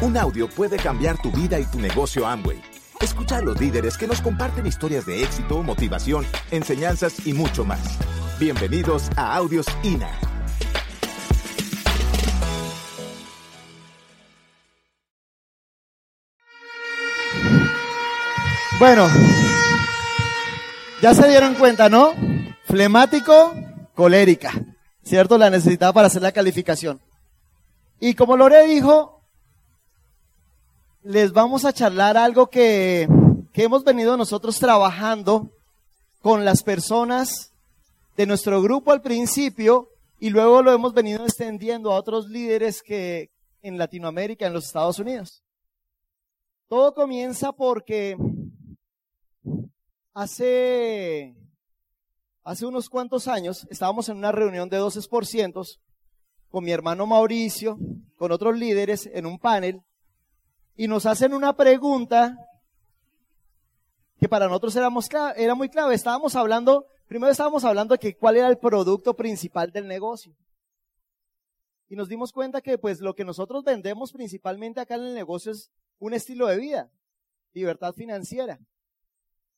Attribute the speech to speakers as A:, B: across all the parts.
A: Un audio puede cambiar tu vida y tu negocio Amway. Escucha a los líderes que nos comparten historias de éxito, motivación, enseñanzas y mucho más. Bienvenidos a Audios INA.
B: Bueno, ya se dieron cuenta, ¿no? Flemático, colérica, ¿cierto? La necesitaba para hacer la calificación. Y como Lore dijo, les vamos a charlar algo que, que hemos venido nosotros trabajando con las personas de nuestro grupo al principio y luego lo hemos venido extendiendo a otros líderes que en Latinoamérica, en los Estados Unidos. Todo comienza porque hace, hace unos cuantos años estábamos en una reunión de 12% con mi hermano Mauricio, con otros líderes en un panel, y nos hacen una pregunta que para nosotros era muy clave. Estábamos hablando, primero estábamos hablando de que cuál era el producto principal del negocio. Y nos dimos cuenta que pues lo que nosotros vendemos principalmente acá en el negocio es un estilo de vida, libertad financiera.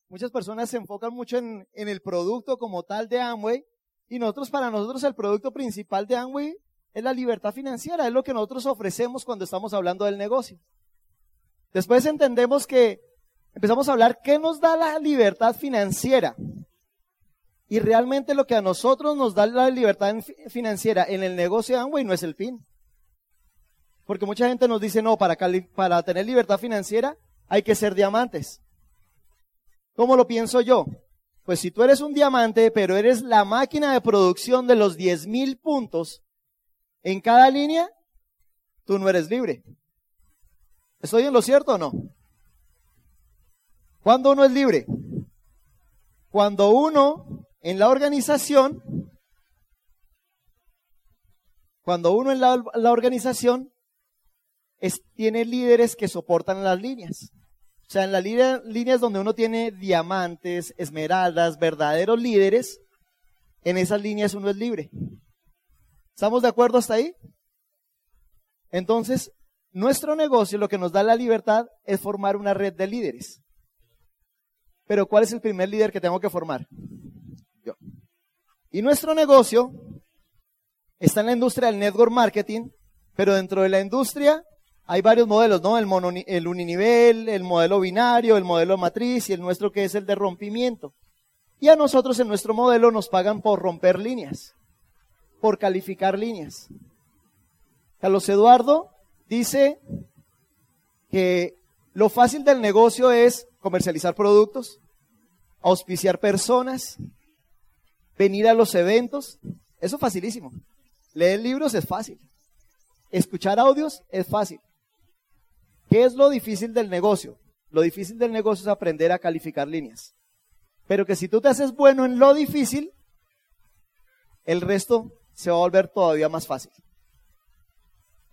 B: Muchas personas se enfocan mucho en, en el producto como tal de Amway y nosotros, para nosotros el producto principal de Amway es la libertad financiera, es lo que nosotros ofrecemos cuando estamos hablando del negocio. Después entendemos que empezamos a hablar qué nos da la libertad financiera. Y realmente lo que a nosotros nos da la libertad financiera en el negocio de Amway no es el fin. Porque mucha gente nos dice, no, para, para tener libertad financiera hay que ser diamantes. ¿Cómo lo pienso yo? Pues si tú eres un diamante, pero eres la máquina de producción de los 10.000 puntos en cada línea, tú no eres libre. ¿Estoy en lo cierto o no? ¿Cuándo uno es libre? Cuando uno en la organización, cuando uno en la, organización tiene líderes que soportan las líneas. O sea, en las líneas donde uno tiene diamantes, esmeraldas, verdaderos líderes, en esas líneas uno es libre. ¿Estamos de acuerdo hasta ahí? Entonces, nuestro negocio lo que nos da la libertad es formar una red de líderes. Pero ¿cuál es el primer líder que tengo que formar? Yo. Y nuestro negocio está en la industria del network marketing, pero dentro de la industria hay varios modelos, ¿no? El, el uninivel, el modelo binario, el modelo matriz y el nuestro que es el de rompimiento. Y a nosotros en nuestro modelo nos pagan por romper líneas por calificar líneas. Carlos Eduardo dice que lo fácil del negocio es comercializar productos, auspiciar personas, venir a los eventos. Eso es facilísimo. Leer libros es fácil. Escuchar audios es fácil. ¿Qué es lo difícil del negocio? Lo difícil del negocio es aprender a calificar líneas. Pero que si tú te haces bueno en lo difícil, el resto se va a volver todavía más fácil.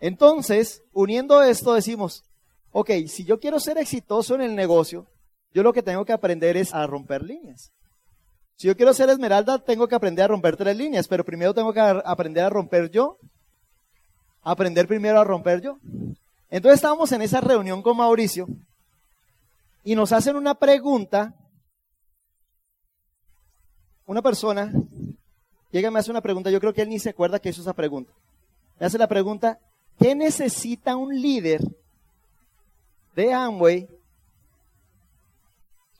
B: Entonces, uniendo esto, decimos, ok, si yo quiero ser exitoso en el negocio, yo lo que tengo que aprender es a romper líneas. Si yo quiero ser esmeralda, tengo que aprender a romper tres líneas, pero primero tengo que aprender a romper yo. Aprender primero a romper yo. Entonces estábamos en esa reunión con Mauricio y nos hacen una pregunta. Una persona llega y me hace una pregunta, yo creo que él ni se acuerda que hizo esa pregunta. Me hace la pregunta, ¿qué necesita un líder de Amway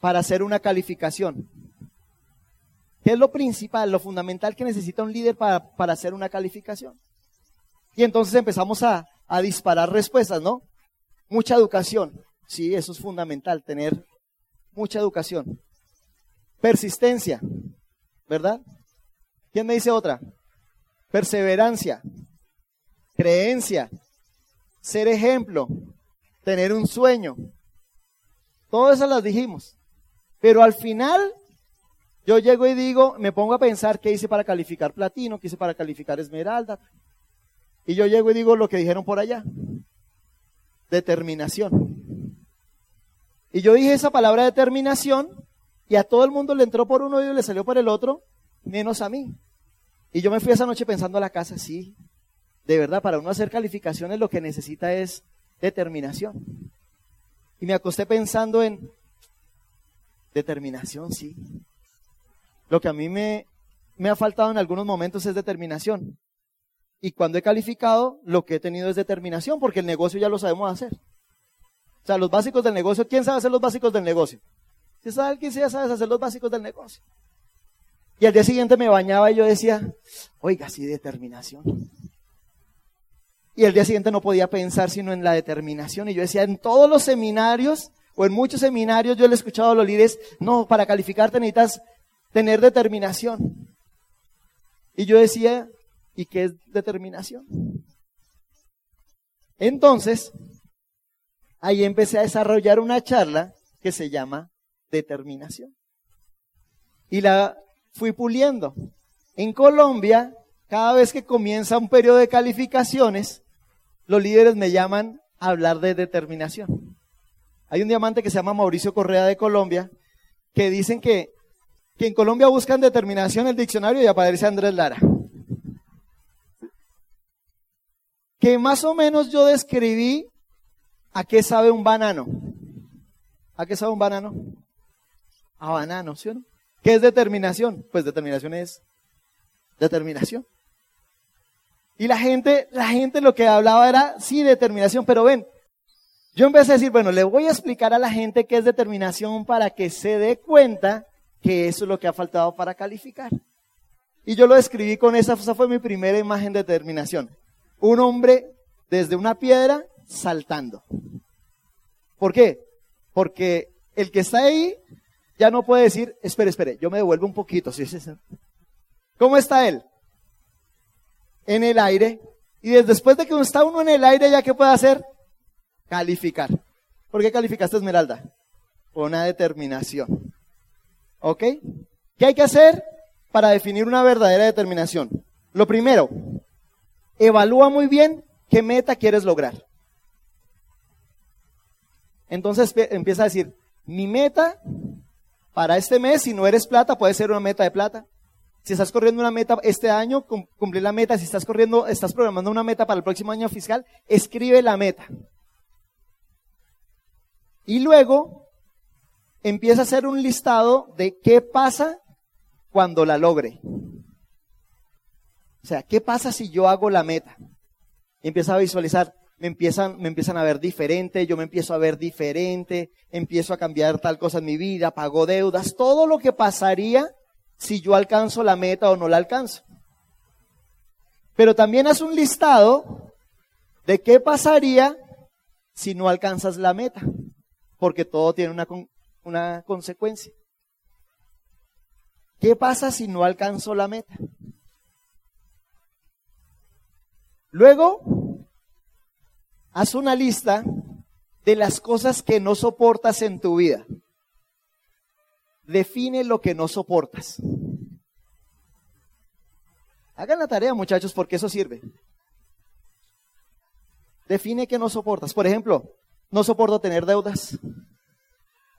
B: para hacer una calificación? ¿Qué es lo principal, lo fundamental que necesita un líder para, para hacer una calificación? Y entonces empezamos a, a disparar respuestas, ¿no? Mucha educación. Sí, eso es fundamental, tener mucha educación. Persistencia, ¿verdad? ¿Quién me dice otra? Perseverancia, creencia, ser ejemplo, tener un sueño. Todas esas las dijimos. Pero al final, yo llego y digo, me pongo a pensar qué hice para calificar platino, qué hice para calificar esmeralda. Y yo llego y digo lo que dijeron por allá. Determinación. Y yo dije esa palabra determinación y a todo el mundo le entró por uno y le salió por el otro menos a mí. Y yo me fui esa noche pensando a la casa, sí, de verdad, para uno hacer calificaciones lo que necesita es determinación. Y me acosté pensando en determinación, sí. Lo que a mí me, ha faltado en algunos momentos es determinación. Y cuando he calificado, lo que he tenido es determinación, porque el negocio ya lo sabemos hacer. O sea, los básicos del negocio, ¿quién sabe hacer los básicos del negocio? Si sabe alguien ya sabe hacer los básicos del negocio. Y al día siguiente me bañaba y yo decía, oiga, sí, determinación. Y el día siguiente no podía pensar sino en la determinación. Y yo decía, en todos los seminarios o en muchos seminarios yo le he escuchado a los líderes, no, para calificarte necesitas tener determinación. Y yo decía, ¿y qué es determinación? Entonces, ahí empecé a desarrollar una charla que se llama determinación. Y la fui puliendo. En Colombia, cada vez que comienza un periodo de calificaciones, los líderes me llaman a hablar de determinación. Hay un diamante que se llama Mauricio Correa de Colombia, que dicen que, que en Colombia buscan determinación en el diccionario y aparece Andrés Lara. Que más o menos yo describí a qué sabe un banano. ¿A qué sabe un banano? A banano, ¿sí o no? ¿Qué es determinación? Pues determinación es determinación. Y la gente, la gente lo que hablaba era, sí, determinación, pero ven, yo empecé a decir, bueno, le voy a explicar a la gente qué es determinación para que se dé cuenta que eso es lo que ha faltado para calificar. Y yo lo describí con esa, esa fue mi primera imagen de determinación. Un hombre desde una piedra saltando. ¿Por qué? Porque el que está ahí ya no puede decir, espere, espere, yo me devuelvo un poquito. ¿sí? ¿Cómo está él? En el aire. Y después de que está uno en el aire, ¿ya qué puede hacer? Calificar. ¿Por qué calificaste Esmeralda? Una determinación. ¿Ok? ¿Qué hay que hacer para definir una verdadera determinación? Lo primero, evalúa muy bien qué meta quieres lograr. Entonces empieza a decir, mi meta para este mes, si no eres plata, puede ser una meta de plata. Si estás corriendo una meta este año, cumplir la meta. Si estás corriendo, estás programando una meta para el próximo año fiscal, escribe la meta. Y luego empieza a hacer un listado de qué pasa cuando la logre. O sea, ¿qué pasa si yo hago la meta? Y empieza a visualizar, me empiezan, me empiezan a ver diferente, yo me empiezo a ver diferente, empiezo a cambiar tal cosa en mi vida, pago deudas, todo lo que pasaría si yo alcanzo la meta o no la alcanzo. Pero también haz un listado de qué pasaría si no alcanzas la meta, porque todo tiene una, una consecuencia. ¿Qué pasa si no alcanzo la meta? Luego, haz una lista de las cosas que no soportas en tu vida. Define lo que no soportas. Hagan la tarea, muchachos, porque eso sirve. Define que no soportas. Por ejemplo, no soporto tener deudas.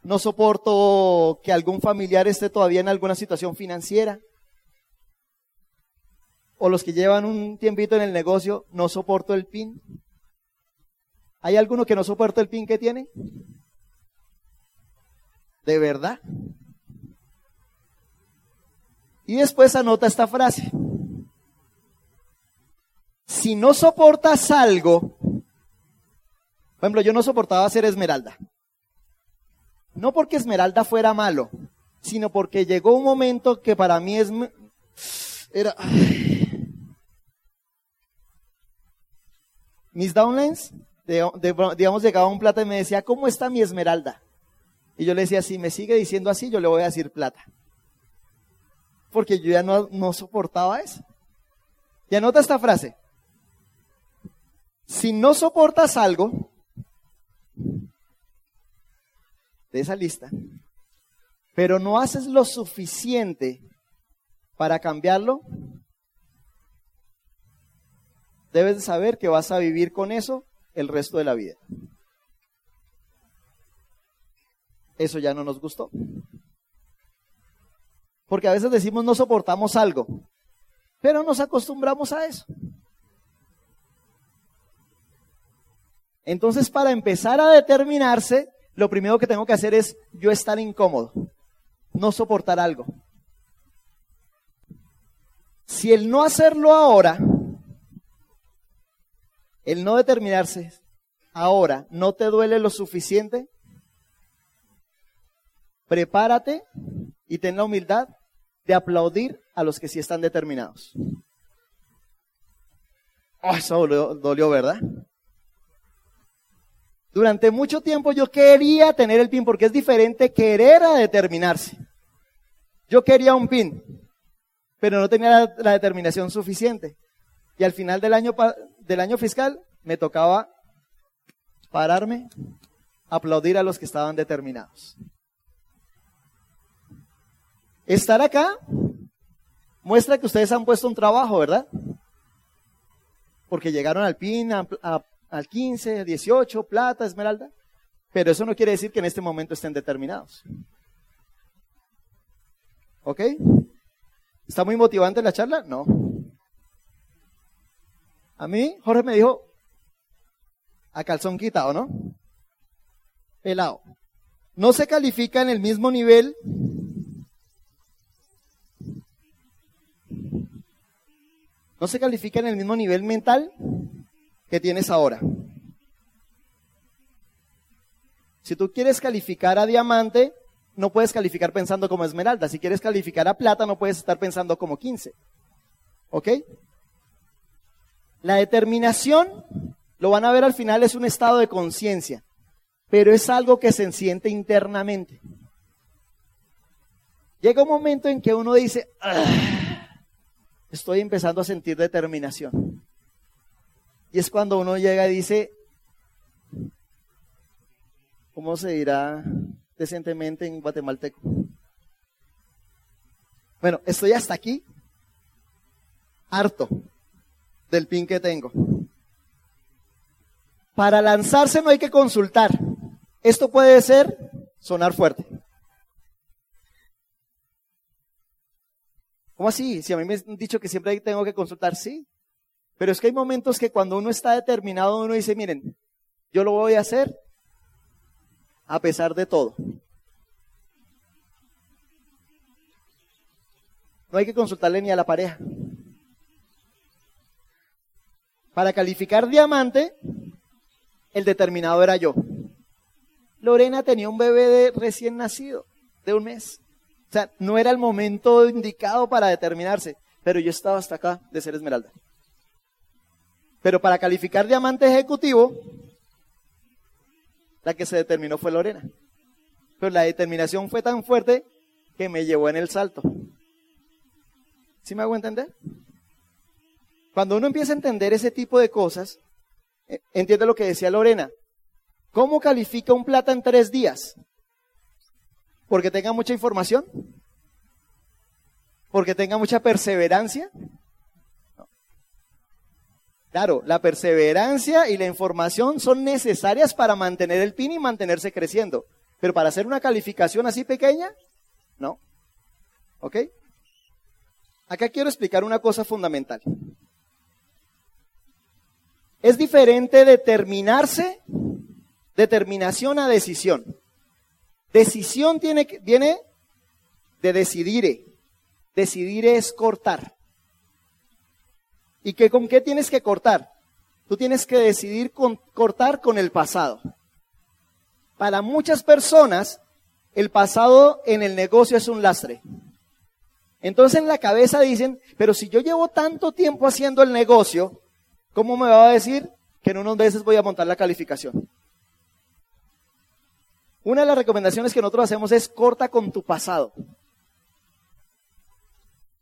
B: No soporto que algún familiar esté todavía en alguna situación financiera. O los que llevan un tiempito en el negocio, no soporto el PIN. ¿Hay alguno que no soporta el pin que tiene? ¿De verdad? Y después anota esta frase. Si no soportas algo, por ejemplo, yo no soportaba ser esmeralda. No porque esmeralda fuera malo, sino porque llegó un momento que para mí es era mis downlines digamos, llegaba un plata y me decía, ¿cómo está mi esmeralda? Y yo le decía, si me sigue diciendo así, yo le voy a decir plata. Porque yo ya no, soportaba eso. Y anota esta frase. Si no soportas algo de esa lista, pero no haces lo suficiente para cambiarlo, debes de saber que vas a vivir con eso el resto de la vida. Eso ya no nos gustó. Porque a veces decimos no soportamos algo, pero nos acostumbramos a eso. Entonces, para empezar a determinarse, lo primero que tengo que hacer es yo estar incómodo, no soportar algo. Si el no hacerlo ahora, el no determinarse ahora, no te duele lo suficiente, prepárate y ten la humildad de aplaudir a los que sí están determinados. Oh, eso dolió, ¿verdad? Durante mucho tiempo yo quería tener el pin porque es diferente querer a determinarse. Yo quería un pin, pero no tenía la, determinación suficiente. Y al final del año, del año fiscal me tocaba pararme, aplaudir a los que estaban determinados. Estar acá muestra que ustedes han puesto un trabajo, ¿verdad? Porque llegaron al PIN, al 15, 18, plata, esmeralda. Pero eso no quiere decir que en este momento estén determinados. ¿Ok? ¿Está muy motivante la charla? No. A mí, Jorge me dijo, a calzón quitado, ¿no? Pelado. No se califica en el mismo nivel no se califica en el mismo nivel mental que tienes ahora. Si tú quieres calificar a diamante, no puedes calificar pensando como esmeralda. Si quieres calificar a plata, no puedes estar pensando como 15. ¿Ok? La determinación, lo van a ver al final, es un estado de conciencia, pero es algo que se siente internamente. Llega un momento en que uno dice, estoy empezando a sentir determinación. Y es cuando uno llega y dice, ¿cómo se dirá decentemente en guatemalteco? Bueno, estoy hasta aquí, harto del pin que tengo. Para lanzarse no hay que consultar. Esto puede ser sonar fuerte. ¿Cómo así? Si a mí me han dicho que siempre tengo que consultar, sí. Pero es que hay momentos que cuando uno está determinado, uno dice, miren, yo lo voy a hacer a pesar de todo. No hay que consultarle ni a la pareja. Para calificar diamante, el determinado era yo. Lorena tenía un bebé de recién nacido, de un mes. O sea, no era el momento indicado para determinarse, pero yo estaba hasta acá de ser esmeralda. Pero para calificar diamante ejecutivo, la que se determinó fue Lorena. Pero la determinación fue tan fuerte que me llevó en el salto. ¿Sí me hago entender? Cuando uno empieza a entender ese tipo de cosas, eh, entiende lo que decía Lorena. ¿Cómo califica un plata en tres días? Porque tenga mucha información, porque tenga mucha perseverancia. Claro, la perseverancia y la información son necesarias para mantener el PIN y mantenerse creciendo. Pero para hacer una calificación así pequeña, no. ¿Ok? Acá quiero explicar una cosa fundamental. Es diferente determinarse, determinación a decisión. Decisión tiene, viene de decidir. Decidir es cortar. ¿Y que, con qué tienes que cortar? Tú tienes que decidir con, cortar con el pasado. Para muchas personas, el pasado en el negocio es un lastre. Entonces en la cabeza dicen, pero si yo llevo tanto tiempo haciendo el negocio, ¿cómo me va a decir que en unos meses voy a montar la calificación? Una de las recomendaciones que nosotros hacemos es corta con tu pasado.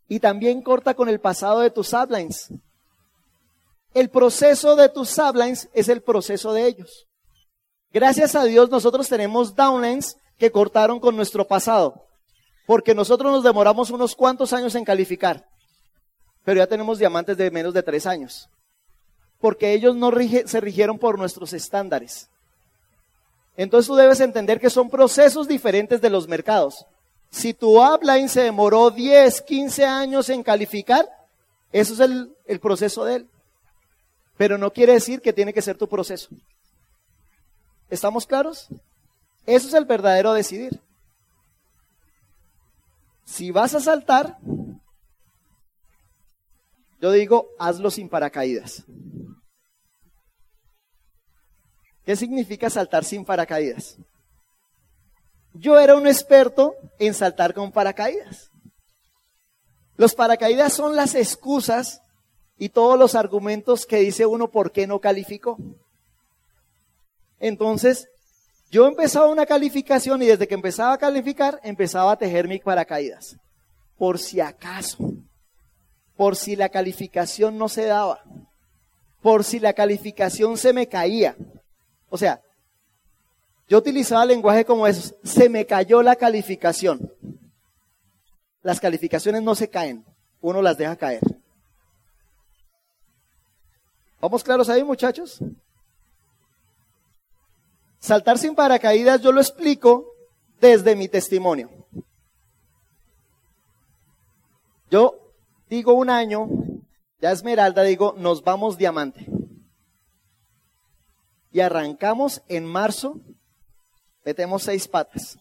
B: Y también corta con el pasado de tus uplines. El proceso de tus uplines es el proceso de ellos. Gracias a Dios nosotros tenemos downlines que cortaron con nuestro pasado. Porque nosotros nos demoramos unos cuantos años en calificar. Pero ya tenemos diamantes de menos de tres años. Porque ellos no se rigieron por nuestros estándares. Entonces tú debes entender que son procesos diferentes de los mercados. Si tu upline se demoró 10, 15 años en calificar, eso es el, el proceso de él. Pero no quiere decir que tiene que ser tu proceso. ¿Estamos claros? Eso es el verdadero decidir. Si vas a saltar, yo digo, hazlo sin paracaídas. ¿Qué significa saltar sin paracaídas? Yo era un experto en saltar con paracaídas. Los paracaídas son las excusas y todos los argumentos que dice uno por qué no calificó. Entonces, yo empezaba una calificación y desde que empezaba a calificar, empezaba a tejer mi paracaídas. Por si acaso, por si la calificación no se daba, por si la calificación se me caía. O sea, yo utilizaba lenguaje como eso, se me cayó la calificación. Las calificaciones no se caen, uno las deja caer. ¿Vamos claros ahí, muchachos? Saltar sin paracaídas yo lo explico desde mi testimonio. Yo digo un año, ya Esmeralda digo, nos vamos diamante. Y arrancamos en marzo, metemos seis patas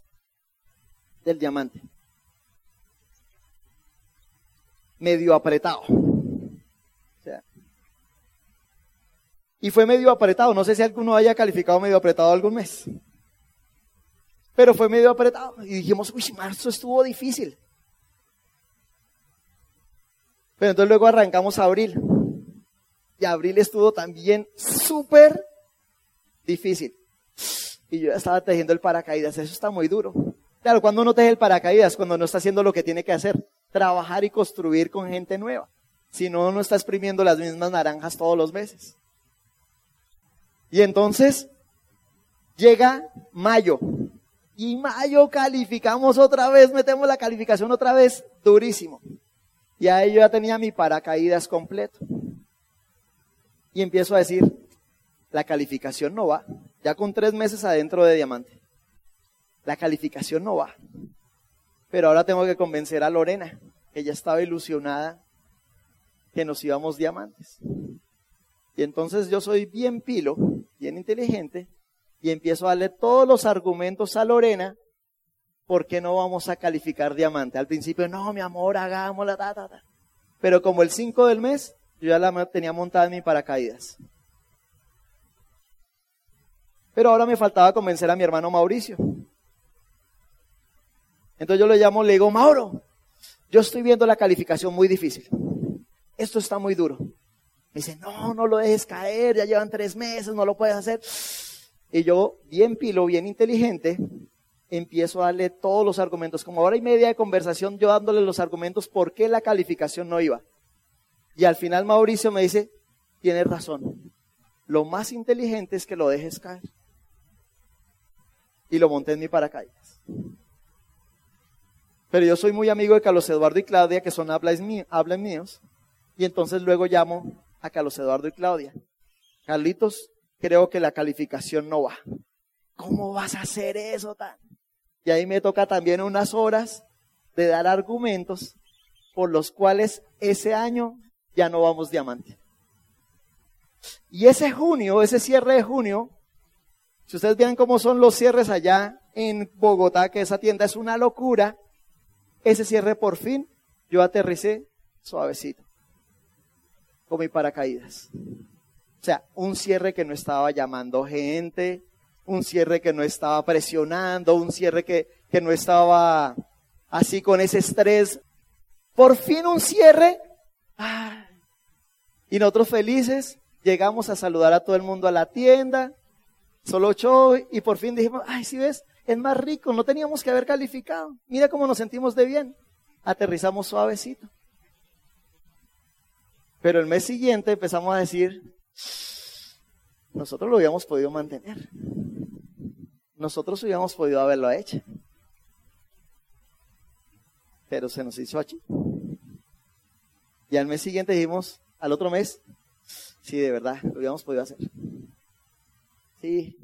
B: del diamante. Medio apretado. y fue medio apretado. No sé si alguno haya calificado medio apretado algún mes. Pero fue medio apretado. Y dijimos, uy, marzo estuvo difícil. Pero entonces luego arrancamos a abril. Y abril estuvo también súper difícil. Y yo ya estaba tejiendo el paracaídas. Eso está muy duro. Claro, cuando uno teje el paracaídas, cuando no está haciendo lo que tiene que hacer, trabajar y construir con gente nueva. Si no, no está exprimiendo las mismas naranjas todos los meses. Y entonces llega mayo. Y mayo calificamos otra vez, metemos la calificación otra vez, durísimo. Y ahí yo ya tenía mi paracaídas completo. Y empiezo a decir, la calificación no va. Ya con tres meses adentro de diamante. La calificación no va. Pero ahora tengo que convencer a Lorena, ya estaba ilusionada que nos íbamos diamantes. Y entonces yo soy bien pilo, bien inteligente, y empiezo a darle todos los argumentos a Lorena, ¿por qué no vamos a calificar diamante? Al principio, no, mi amor, hagámosla, ta, ta, ta. Pero como el 5 del mes, yo ya la tenía montada en mi paracaídas. Pero ahora me faltaba convencer a mi hermano Mauricio. Entonces yo le llamo, le digo, Mauro, yo estoy viendo la calificación muy difícil. Esto está muy duro. Me dice, no, no lo dejes caer, ya llevan tres meses, no lo puedes hacer. Y yo, bien pilo, bien inteligente, empiezo a darle todos los argumentos. Como hora y media de conversación, yo dándole los argumentos por qué la calificación no iba. Y al final Mauricio me dice, tienes razón. Lo más inteligente es que lo dejes caer. Y lo monté en mi paracaídas. Pero yo soy muy amigo de Carlos Eduardo y Claudia, que son hablas míos. Y entonces luego llamo a Carlos Eduardo y Claudia. Carlitos, creo que la calificación no va. ¿Cómo vas a hacer eso tan? Y ahí me toca también unas horas de dar argumentos por los cuales ese año ya no vamos diamante. Y ese junio, ese cierre de junio, si ustedes vean cómo son los cierres allá en Bogotá, que esa tienda es una locura, ese cierre por fin, yo aterricé suavecito con mi paracaídas. O sea, un cierre que no estaba llamando gente, un cierre que no estaba presionando, un cierre que, que no estaba así con ese estrés. Por fin un cierre. Y nosotros felices llegamos a saludar a todo el mundo a la tienda, solo ocho, y por fin dijimos, ay, si ves, es más rico, no teníamos que haber calificado. Mira cómo nos sentimos de bien. Aterrizamos suavecito. Pero el mes siguiente empezamos a decir, nosotros lo habíamos podido mantener. Nosotros hubiéramos podido haberlo hecho. Pero se nos hizo aquí. Y al mes siguiente dijimos, al otro mes, sí, de verdad, lo habíamos podido hacer. Sí,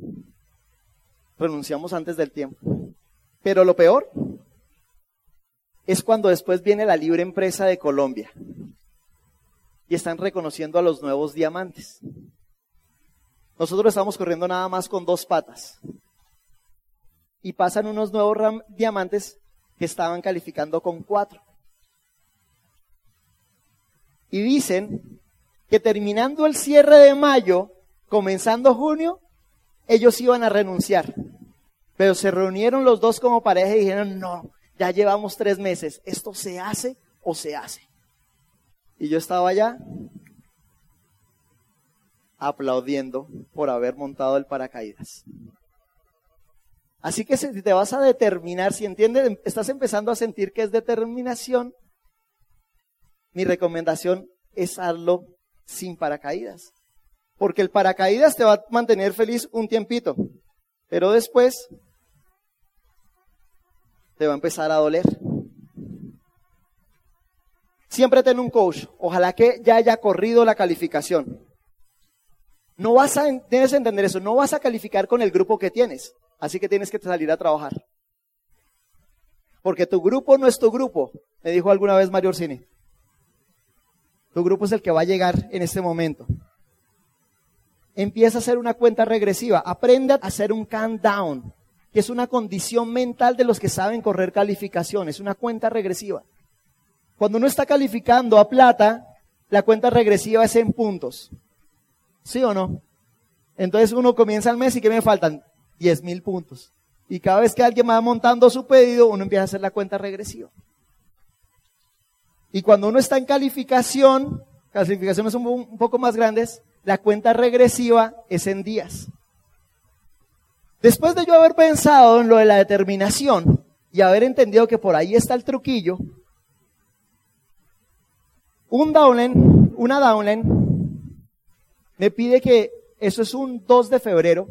B: pronunciamos antes del tiempo. Pero lo peor es cuando después viene la libre empresa de Colombia y están reconociendo a los nuevos diamantes. nosotros estamos corriendo nada más con dos patas. Y pasan unos nuevos diamantes que estaban calificando con cuatro. Y dicen que terminando el cierre de mayo, comenzando junio, ellos iban a renunciar. Pero se reunieron los dos como pareja y dijeron, no, ya llevamos tres meses, ¿esto se hace o se hace? Y yo estaba allá aplaudiendo por haber montado el paracaídas. Así que si te vas a determinar, si entiendes, estás empezando a sentir que es determinación, mi recomendación es hacerlo sin paracaídas. Porque el paracaídas te va a mantener feliz un tiempito, pero después te va a empezar a doler. Siempre ten un coach. Ojalá que ya haya corrido la calificación. No vas a, tienes que entender eso, no vas a calificar con el grupo que tienes. Así que tienes que salir a trabajar. Porque tu grupo no es tu grupo, me dijo alguna vez Mario Orsini. Tu grupo es el que va a llegar en este momento. Empieza a hacer una cuenta regresiva. Aprenda a hacer un countdown, que es una condición mental de los que saben correr calificaciones, una cuenta regresiva. Cuando uno está calificando a plata, la cuenta regresiva es en puntos. ¿Sí o no? Entonces uno comienza el mes y que me faltan 10 mil puntos. Y cada vez que alguien va montando su pedido, uno empieza a hacer la cuenta regresiva. Y cuando uno está en calificación, calificaciones un, un poco más grandes, la cuenta regresiva es en días. Después de yo haber pensado en lo de la determinación y haber entendido que por ahí está el truquillo, un downline, una downline, me pide que, eso es un 2 de febrero,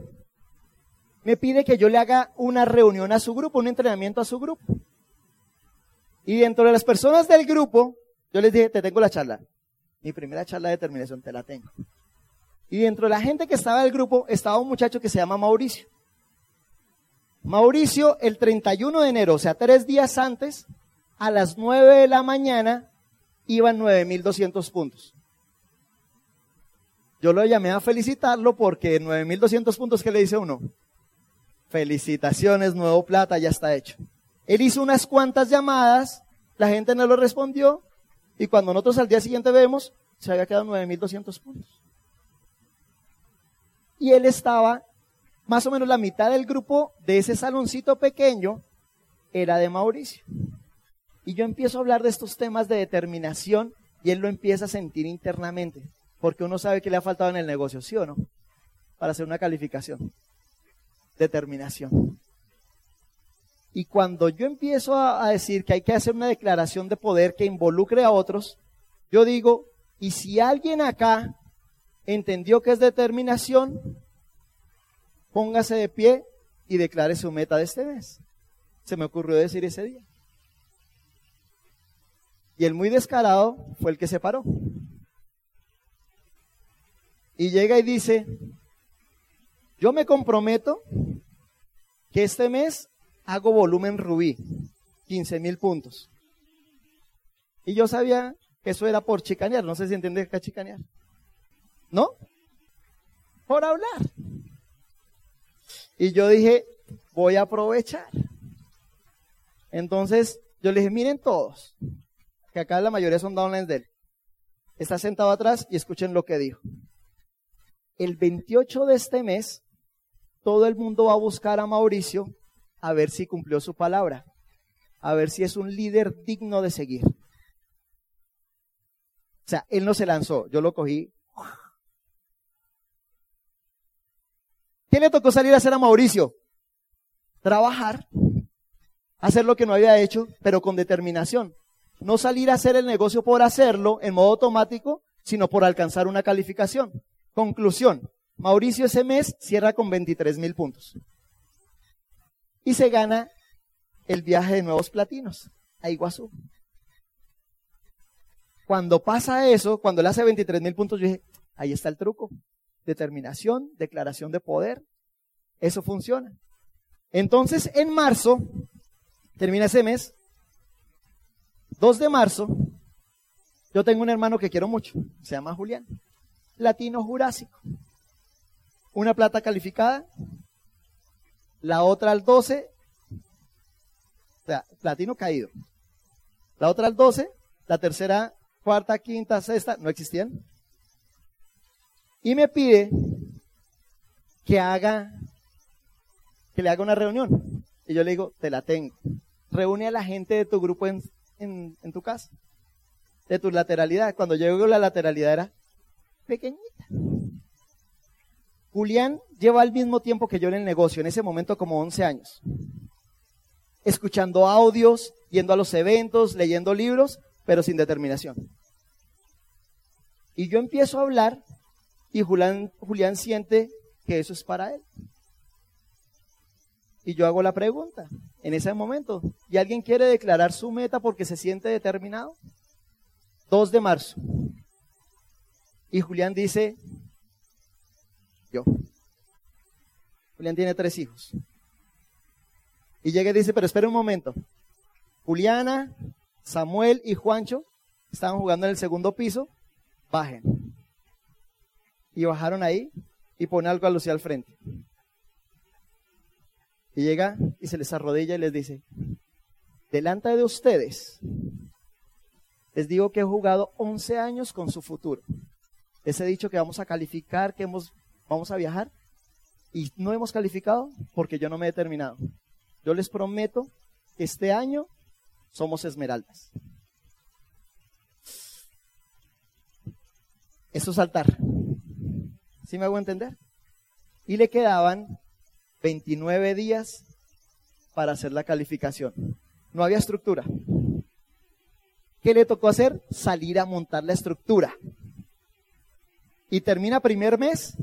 B: me pide que yo le haga una reunión a su grupo, un entrenamiento a su grupo. Y dentro de las personas del grupo, yo les dije, te tengo la charla. Mi primera charla de determinación, te la tengo. Y dentro de la gente que estaba del grupo, estaba un muchacho que se llama Mauricio. Mauricio, el 31 de enero, o sea, tres días antes, a las 9 de la mañana, iban 9.200 puntos. Yo lo llamé a felicitarlo porque 9.200 puntos, ¿qué le dice uno? Felicitaciones, nuevo plata, ya está hecho. Él hizo unas cuantas llamadas, la gente no lo respondió, y cuando nosotros al día siguiente vemos, se había quedado 9.200 puntos. Y él estaba, más o menos la mitad del grupo de ese saloncito pequeño, era de Mauricio. Y yo empiezo a hablar de estos temas de determinación y él lo empieza a sentir internamente, porque uno sabe que le ha faltado en el negocio, ¿sí o no? Para hacer una calificación determinación. Y cuando yo empiezo a, decir que hay que hacer una declaración de poder que involucre a otros, yo digo, y si alguien acá entendió que es determinación, póngase de pie y declare su meta de este mes. Se me ocurrió decir ese día. Y el muy descarado fue el que se paró. Y llega y dice, yo me comprometo que este mes hago volumen rubí, 15 mil puntos. Y yo sabía que eso era por chicanear, no sé si entiende que chicanear. ¿No? Por hablar. Y yo dije, voy a aprovechar. Entonces, yo le dije, miren todos, que acá la mayoría son downlines de él. Está sentado atrás y escuchen lo que dijo. El 28 de este mes todo el mundo va a buscar a Mauricio a ver si cumplió su palabra, a ver si es un líder digno de seguir. O sea, él no se lanzó, yo lo cogí. ¿Qué le tocó salir a hacer a Mauricio? Trabajar, hacer lo que no había hecho, pero con determinación. No salir a hacer el negocio por hacerlo en modo automático, sino por alcanzar una calificación. Conclusión, Mauricio ese mes cierra con 23 mil puntos. Y se gana el viaje de nuevos platinos a Iguazú. Cuando pasa eso, cuando él hace 23 mil puntos, yo dije, ahí está el truco. Determinación, declaración de poder. Eso funciona. Entonces, en marzo, termina ese mes, 2 de marzo, yo tengo un hermano que quiero mucho, se llama Julián, latino jurásico. una plata calificada, la otra al 12, o sea, platino caído. La otra al 12, la tercera, cuarta, quinta, sexta, no existían. Y me pide que haga, que le haga una reunión. Y yo le digo, te la tengo. Reúne a la gente de tu grupo en, tu casa. De tu lateralidad. Cuando llego la lateralidad era pequeñita. Julián lleva al mismo tiempo que yo en el negocio, en ese momento como 11 años. Escuchando audios, yendo a los eventos, leyendo libros, pero sin determinación. Y yo empiezo a hablar y Julián, siente que eso es para él. Y yo hago la pregunta en ese momento. ¿Y alguien quiere declarar su meta porque se siente determinado? 2 de marzo. Y Julián dice, yo. Julián tiene tres hijos. Y llega y dice, pero espera un momento. Juliana, Samuel y Juancho estaban jugando en el segundo piso, bajen. Y bajaron ahí y pone algo a Lucía al frente. Y llega y se les arrodilla y les dice, delante de ustedes, les digo que he jugado 11 años con su futuro. Les he dicho que vamos a calificar, que hemos vamos a viajar y no hemos calificado porque yo no me he terminado. Yo les prometo que este año somos esmeraldas. Eso es saltar. ¿Sí me hago entender? Y le quedaban 29 días para hacer la calificación. No había estructura. ¿Qué le tocó hacer? Salir a montar la estructura. Y termina primer mes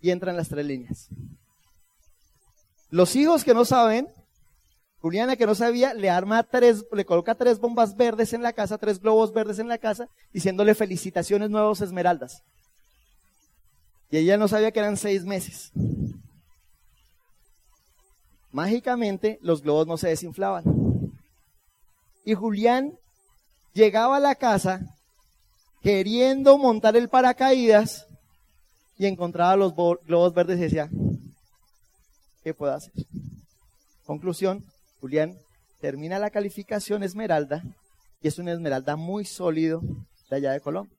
B: y entran las tres líneas. Los hijos que no saben, Juliana que no sabía, le arma tres, le coloca tres bombas verdes en la casa, tres globos verdes en la casa, diciéndole felicitaciones nuevos esmeraldas. Y ella no sabía que eran seis meses. Mágicamente los globos no se desinflaban. Y Julián llegaba a la casa queriendo montar el paracaídas y encontraba los globos verdes y decía, ¿qué puedo hacer? Conclusión, Julián termina la calificación esmeralda y es una esmeralda muy sólido de allá de Colombia.